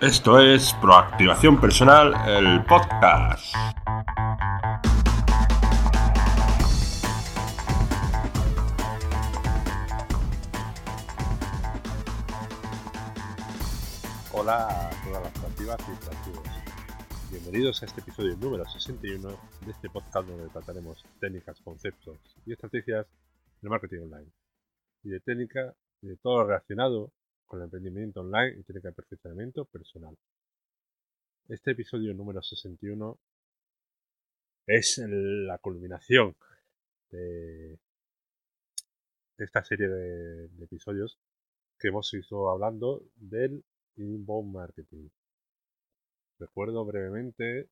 Esto es Proactivación Personal, el podcast. Hola a todas las proactivas y proactivos. Bienvenidos a este episodio número 61 de este podcast donde trataremos técnicas, conceptos y estrategias del marketing online. Y de técnica y de todo lo relacionado con el emprendimiento online y técnica de perfeccionamiento personal. Este episodio número 61 es la culminación de, esta serie de, episodios que hemos ido hablando del inbound marketing. Recuerdo brevemente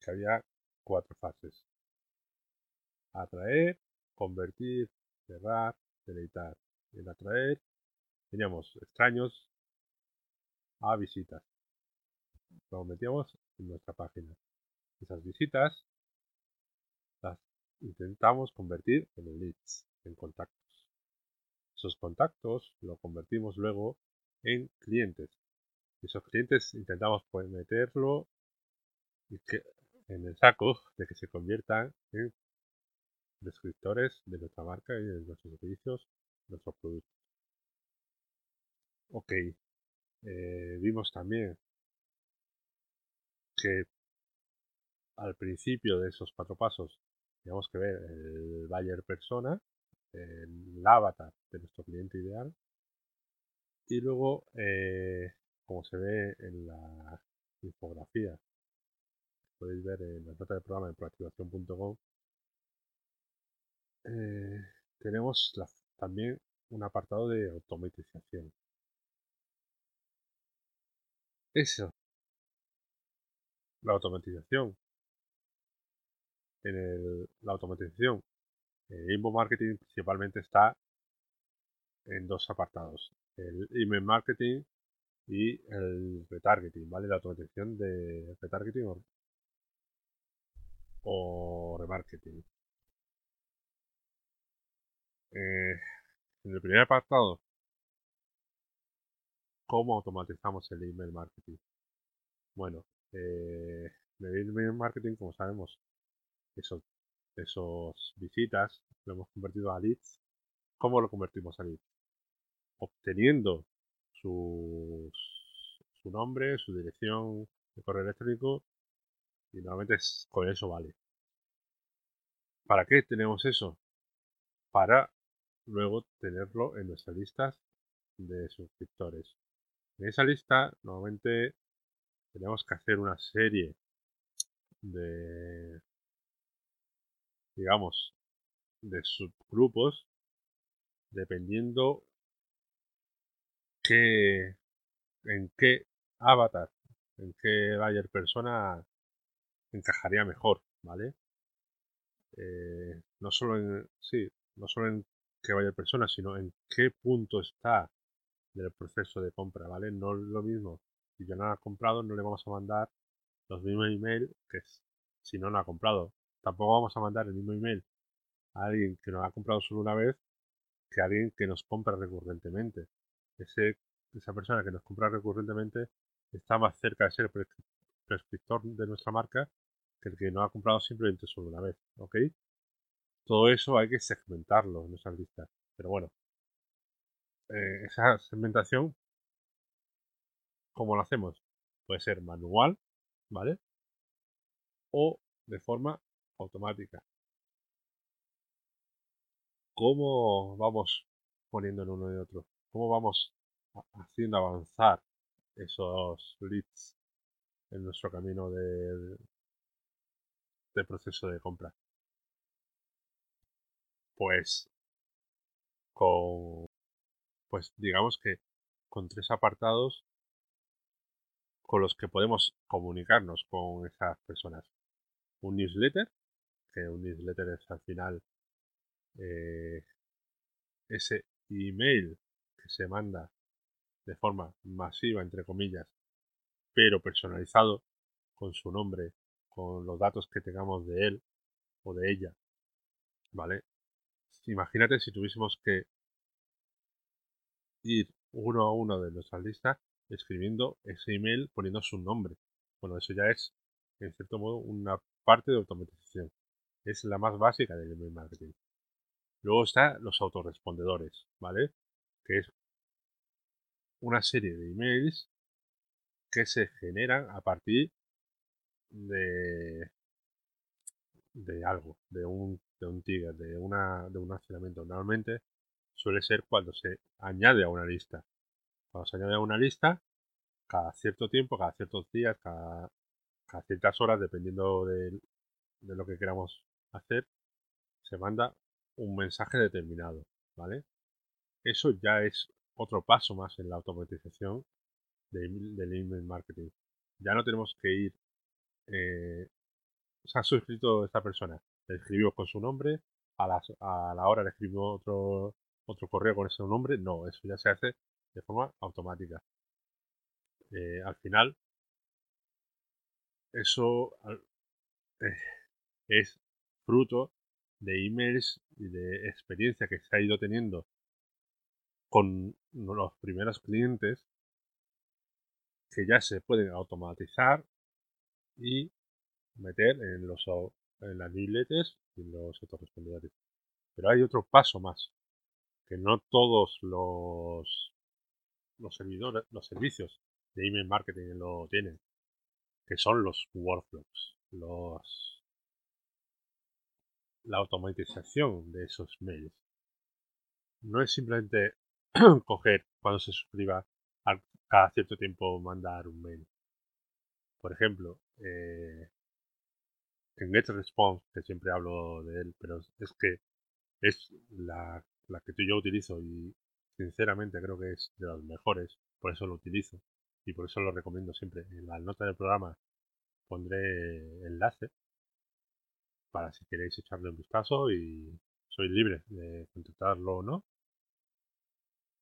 que había cuatro fases. Atraer, convertir, cerrar, deleitar. El atraer teníamos extraños a visitas. Lo metíamos en nuestra página. Esas visitas las intentamos convertir en leads, en contactos. Esos contactos lo convertimos luego en clientes. Esos clientes intentamos pues, meterlo en el saco de que se conviertan en descriptores de nuestra marca y de nuestros servicios, nuestros productos. Ok. Eh, vimos también que al principio de esos cuatro pasos tenemos que ver el buyer persona, el avatar de nuestro cliente ideal y luego, eh, como se ve en la infografía, podéis ver en la nota del programa en proactivación.com, eh, tenemos también un apartado de automatización. Eso. La automatización. En el, la automatización. El inbound marketing principalmente está en dos apartados. El email marketing y el retargeting, ¿vale? La automatización de retargeting o, remarketing. Eh, en el primer apartado ¿Cómo automatizamos el email marketing? Bueno, eh, el email marketing, como sabemos, esos, esos visitas lo hemos convertido a leads. ¿Cómo lo convertimos a leads? Obteniendo su, su nombre, su dirección de correo electrónico y normalmente es, con eso vale. ¿Para qué tenemos eso? Para luego tenerlo en nuestras listas de suscriptores. En esa lista normalmente tenemos que hacer una serie de, digamos, de subgrupos dependiendo qué, en qué avatar, en qué buyer persona encajaría mejor, ¿vale? Eh, no solo en, sí, no solo en qué buyer persona, sino en qué punto está del proceso de compra, ¿vale? No es lo mismo. Si yo no ha comprado, no le vamos a mandar los mismos email que si no lo ha comprado. Tampoco vamos a mandar el mismo email a alguien que nos ha comprado solo una vez que a alguien que nos compra recurrentemente. Ese, esa persona que nos compra recurrentemente está más cerca de ser prescriptor de nuestra marca que el que no ha comprado simplemente solo una vez, ¿ok? Todo eso hay que segmentarlo en nuestras listas. Pero bueno, eh, esa segmentación, ¿cómo lo hacemos? Puede ser manual, ¿vale? O de forma automática. ¿Cómo vamos poniendo en uno y otro? ¿Cómo vamos haciendo avanzar esos leads en nuestro camino de, de proceso de compra? Pues con pues digamos que con tres apartados con los que podemos comunicarnos con esas personas. Un newsletter, que un newsletter es al final eh, ese email que se manda de forma masiva, entre comillas, pero personalizado con su nombre, con los datos que tengamos de él o de ella. ¿Vale? Imagínate si tuviésemos que ir uno a uno de nuestras listas escribiendo ese email poniendo su nombre. Bueno, eso ya es, en cierto modo, una parte de automatización. Es la más básica del email marketing. Luego está los autorrespondedores, ¿vale? Que es una serie de emails que se generan a partir de, de algo, de un, de un ticket, de, una, de un accionamiento. Normalmente suele ser cuando se añade a una lista. Cuando se añade a una lista, cada cierto tiempo, cada ciertos días, cada, ciertas horas, dependiendo de, de lo que queramos hacer, se manda un mensaje determinado, ¿vale? Eso ya es otro paso más en la automatización del email marketing. Ya no tenemos que ir eh, se ha suscrito esta persona, le escribió con su nombre, a, a la hora le escribió otro, otro correo con ese nombre, no, eso ya se hace de forma automática. Eh, al final, eso eh, es fruto de emails y de experiencia que se ha ido teniendo con los primeros clientes que ya se pueden automatizar y meter en los en las newsletters y los autorrespondedores. Pero hay otro paso más, que no todos los los servidores, los servicios de email marketing lo tienen, que son los workflows, los la automatización de esos mails. No es simplemente coger cuando se suscriba a cada cierto tiempo mandar un mail. Por ejemplo, eh, en GetResponse, que siempre hablo de él, pero es que es la, la que tú y yo utilizo y sinceramente creo que es de los mejores, por eso lo utilizo y por eso lo recomiendo siempre. En la nota del programa pondré enlace para si queréis echarle un vistazo y sois libre de contactarlo o no.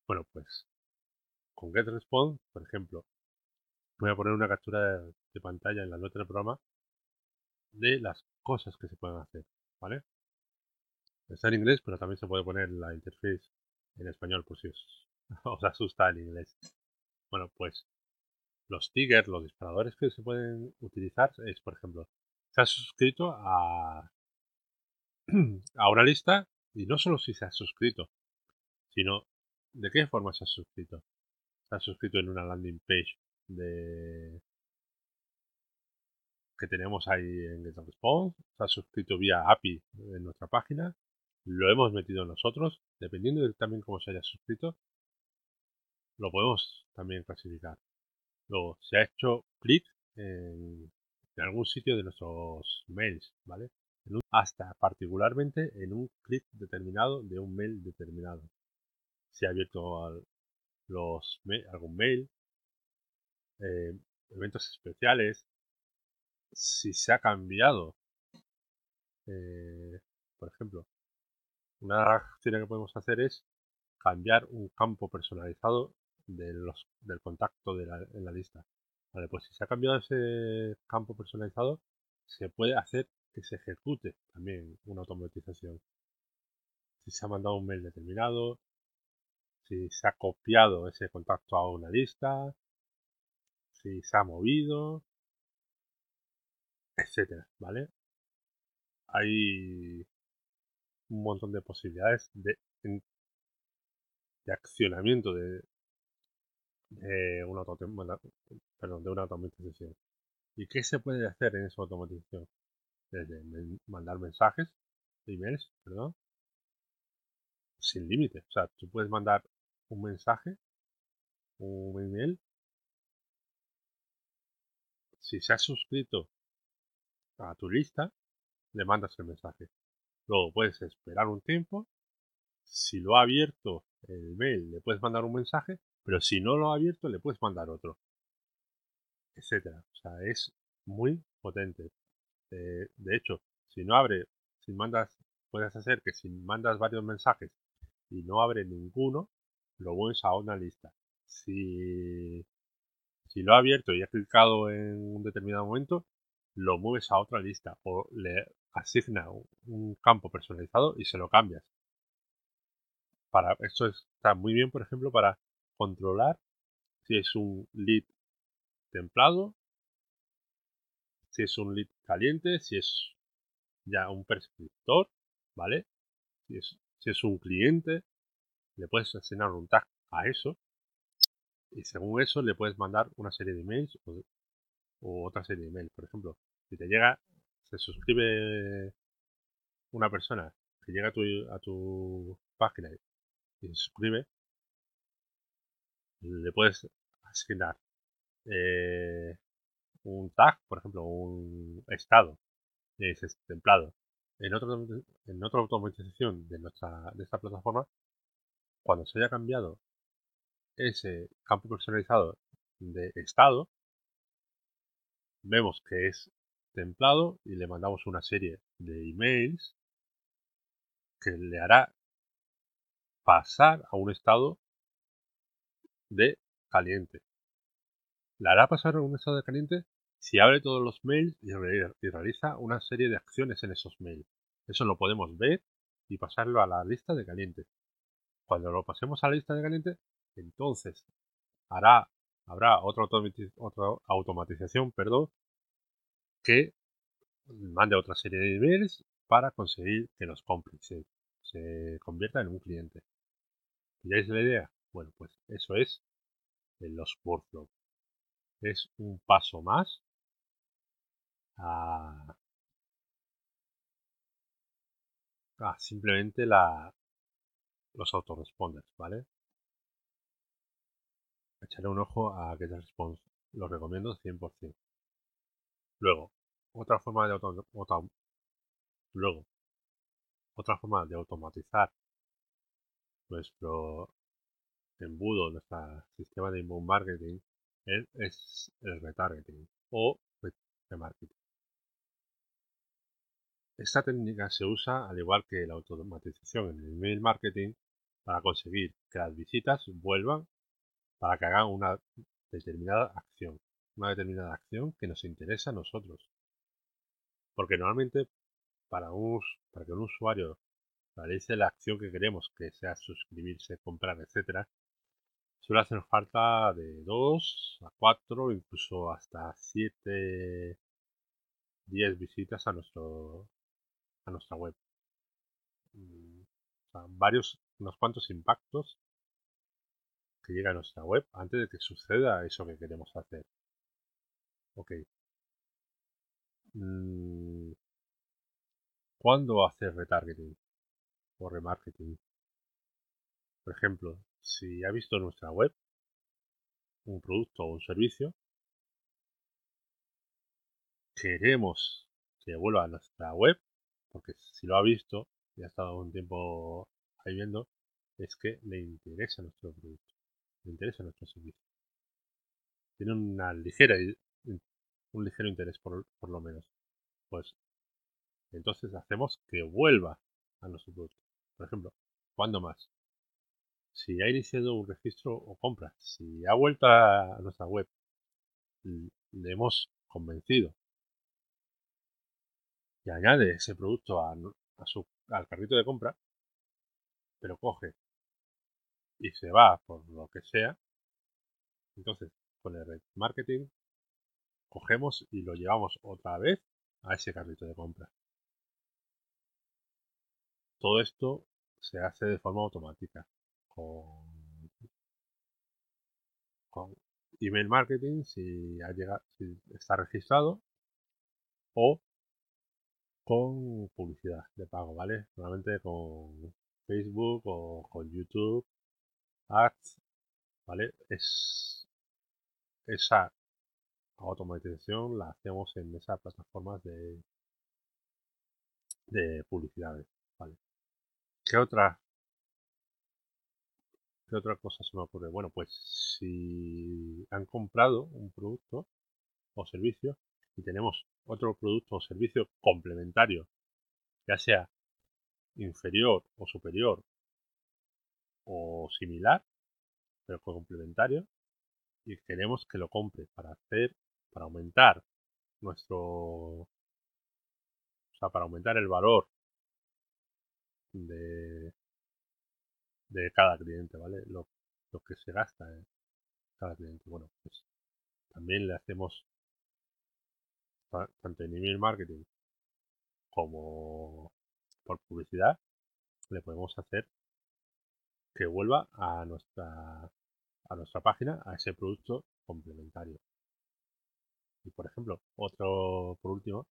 Bueno, pues con GetResponse, por ejemplo, voy a poner una captura de pantalla en la nota del programa de las cosas que se pueden hacer, ¿vale? Está en inglés, pero también se puede poner la interface en español por si os, asusta el inglés. Bueno, pues los triggers, los disparadores que se pueden utilizar es, por ejemplo, se ha suscrito a, a una lista y no solo si se ha suscrito, sino de qué forma se ha suscrito. Se ha suscrito en una landing page de, que tenemos ahí en GetResponse, se ha suscrito vía API en nuestra página, lo hemos metido nosotros, dependiendo de también cómo se haya suscrito, lo podemos también clasificar. Luego, se ha hecho clic en, algún sitio de nuestros mails, ¿vale? hasta particularmente en un clic determinado de un mail determinado. Se ha abierto los, algún mail, eh, eventos especiales, si se ha cambiado. Eh, por ejemplo, una acción que podemos hacer es cambiar un campo personalizado de los, del contacto de la, en la lista. Vale, pues si se ha cambiado ese campo personalizado, se puede hacer que se ejecute también una automatización. Si se ha mandado un mail determinado, si se ha copiado ese contacto a una lista, si se ha movido, etcétera, ¿vale? Hay un montón de posibilidades de, de accionamiento de, de una, perdón, de una automatización. ¿Y qué se puede hacer en esa automatización? Desde mandar mensajes, emails, perdón, sin límite. O sea, tú puedes mandar un mensaje, un email. Si se ha suscrito a tu lista, le mandas el mensaje. Luego puedes esperar un tiempo. Si lo ha abierto el mail, le puedes mandar un mensaje, pero si no lo ha abierto, le puedes mandar otro. Etcétera. O sea, es muy potente. Eh, de hecho, si no abre, si mandas, puedes hacer que si mandas varios mensajes y no abre ninguno, lo mueves a una lista. Si, si lo ha abierto y ha clicado en un determinado momento, lo mueves a otra lista o le asigna un campo personalizado y se lo cambias. Para, esto está muy bien, por ejemplo, para controlar si es un lead templado, si es un lead caliente, si es ya un prescriptor, ¿vale? Si es, si es un cliente, le puedes asignar un tag a eso y según eso le puedes mandar una serie de emails o, otra serie de emails. Por ejemplo, si te llega, se suscribe una persona que llega a tu, a tu página y se suscribe, le puedes asignar eh, un tag, por ejemplo, un estado ese templado. En, otro, en otra automatización de, nuestra, de esta plataforma, cuando se haya cambiado ese campo personalizado de estado, vemos que es templado y le mandamos una serie de emails que le hará pasar a un estado de caliente. Le hará pasar a un estado de caliente si abre todos los mails y, realiza una serie de acciones en esos mails. Eso lo podemos ver y pasarlo a la lista de caliente. Cuando lo pasemos a la lista de caliente, entonces habrá otra, otra automatización perdón, que mande otra serie de emails para conseguir que nos compre, se, se convierta en un cliente. ¿Pilláis la idea? Bueno, pues eso es en los workflows. Es un paso más a, a simplemente la, los autoresponders, ¿vale? Echaré un ojo a GetResponse. Lo recomiendo 100%. Luego, otra forma de auto, luego, otra forma de automatizar nuestro embudo, nuestro sistema de inbound marketing es, el retargeting o remarketing. Esta técnica se usa al igual que la automatización en el email marketing para conseguir que las visitas vuelvan para que hagan una determinada acción, una determinada acción que nos interesa a nosotros. Porque normalmente para, un, para que un usuario realice la acción que queremos, que sea suscribirse, comprar, etcétera, suele hacer falta de 2 a 4, incluso hasta 7, 10 visitas a nuestro a nuestra web. Mm, varios, unos cuantos impactos que llega a nuestra web antes de que suceda eso que queremos hacer. Ok. Mm, ¿Cuándo hacer retargeting o remarketing? Por ejemplo, si ha visto nuestra web un producto o un servicio, queremos que vuelva a nuestra web, porque si lo ha visto y ha estado un tiempo ahí viendo, es que le interesa nuestro producto me interesa nuestro servicio. Tiene una ligera, un ligero interés por, por lo menos. Pues entonces hacemos que vuelva a nuestro producto. Por ejemplo, ¿cuándo más? Si ha iniciado un registro o compra, si ha vuelto a nuestra web, le hemos convencido y añade ese producto a, a su, al carrito de compra, pero coge y se va por lo que sea, entonces con el marketing cogemos y lo llevamos otra vez a ese carrito de compra. Todo esto se hace de forma automática con, email marketing si, ha llegado, si está registrado o con publicidad de pago, ¿vale? Normalmente con Facebook o con YouTube Ads, ¿vale? Es esa automatización la hacemos en esas plataformas de, de publicidades, ¿vale? ¿Qué otra, ¿Qué otra cosa se me ocurre? Bueno, pues si han comprado un producto o servicio y tenemos otro producto o servicio complementario, ya sea inferior o superior o similar, pero complementario, y queremos que lo compre para hacer, para aumentar nuestro, o sea, para aumentar el valor de, de cada cliente, ¿vale? Lo, que se gasta cada cliente. Bueno, pues también le hacemos tanto en email marketing como por publicidad, le podemos hacer que vuelva a nuestra a nuestra página a ese producto complementario. Y por ejemplo, otro por último,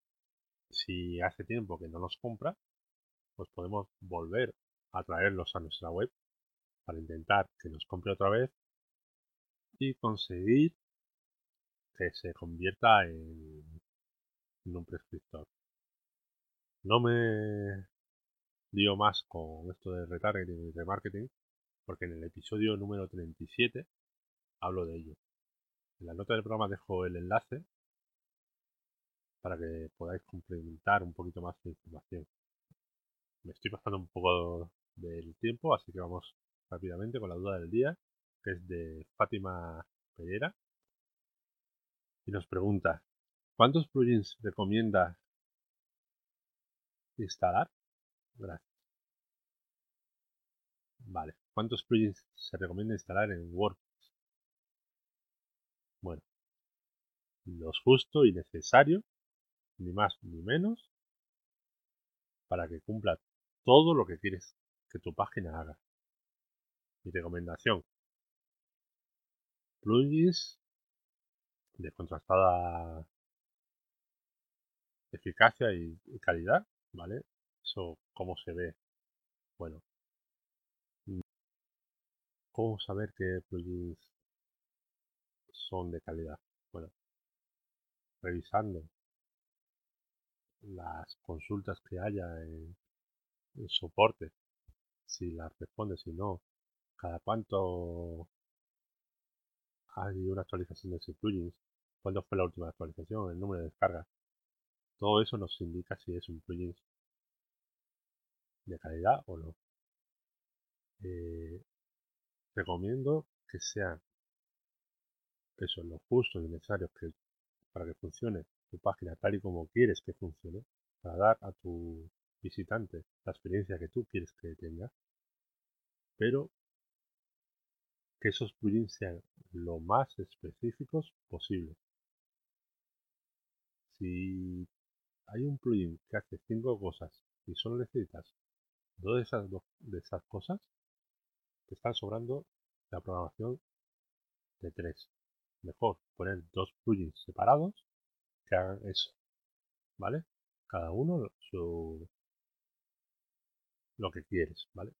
si hace tiempo que no nos compra, pues podemos volver a traerlos a nuestra web para intentar que nos compre otra vez y conseguir que se convierta en, un prescriptor. No me dio más con esto de retargeting y remarketing porque en el episodio número 37 hablo de ello. En la nota del programa dejo el enlace para que podáis complementar un poquito más de información. Me estoy pasando un poco del tiempo, así que vamos rápidamente con la duda del día, que es de Fátima Pereira. Y nos pregunta, ¿cuántos plugins recomienda instalar? Gracias. Vale, ¿cuántos plugins se recomienda instalar en WordPress? Bueno, los justo y necesario, ni más ni menos, para que cumpla todo lo que quieres que tu página haga. Mi recomendación. Plugins de contrastada eficacia y, calidad, ¿vale? Eso, ¿cómo se ve? Bueno, ¿cómo saber qué plugins son de calidad? Bueno, revisando las consultas que haya en, en soporte si las responde, si no, cada cuánto hay una actualización de ese plugin, cuándo fue la última actualización, el número de descargas. Todo eso nos indica si es un plugin de calidad o no. Eh, recomiendo que sean eso, los justos y necesarios que, para que funcione tu página tal y como quieres que funcione, para dar a tu visitante la experiencia que tú quieres que tenga, pero que esos plugins sean lo más específicos posible. Si hay un plugin que hace cinco cosas y solo necesitas dos de esas, dos de esas cosas, te están sobrando la programación de tres. Mejor poner dos plugins separados que hagan eso. ¿Vale? Cada uno su, lo que quieres, ¿vale?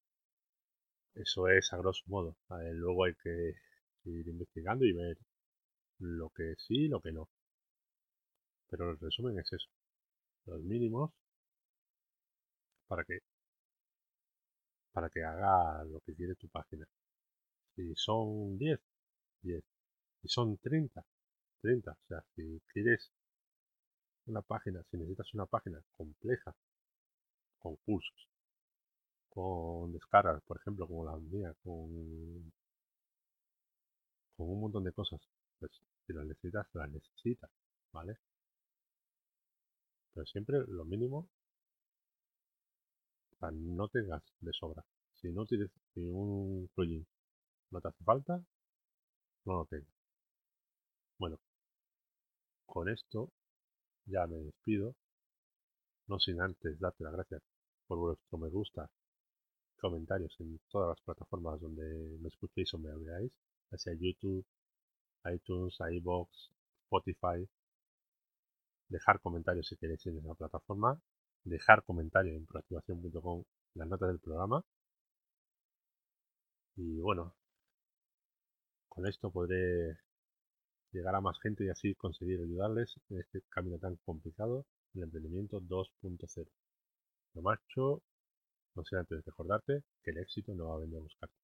Eso es a grosso modo. luego hay que ir investigando y ver lo que sí y lo que no. Pero el resumen es eso. Los mínimos para que para que haga lo que quiere tu página. Si son 10, 10. Si son 30, 30. O sea, si quieres una página, si necesitas una página compleja, con cursos, con descargas, por ejemplo, como la mía, con, con un montón de cosas. Pues si las necesitas, las necesitas, ¿vale? Pero siempre lo mínimo para no tengas de sobra. Si no tienes un plugin no te hace falta, no lo tengas. Bueno, con esto ya me despido. No sin antes darte las gracias por vuestro me gusta comentarios en todas las plataformas donde me escuchéis o me veáis, sea YouTube, iTunes, iBox, Spotify. Dejar comentarios si queréis en esa plataforma. Dejar comentarios en proactivación.com las notas del programa. Y bueno, con esto podré llegar a más gente y así conseguir ayudarles en este camino tan complicado del emprendimiento 2.0. Lo macho no sé antes de recordarte que el éxito no va a venir a buscarte.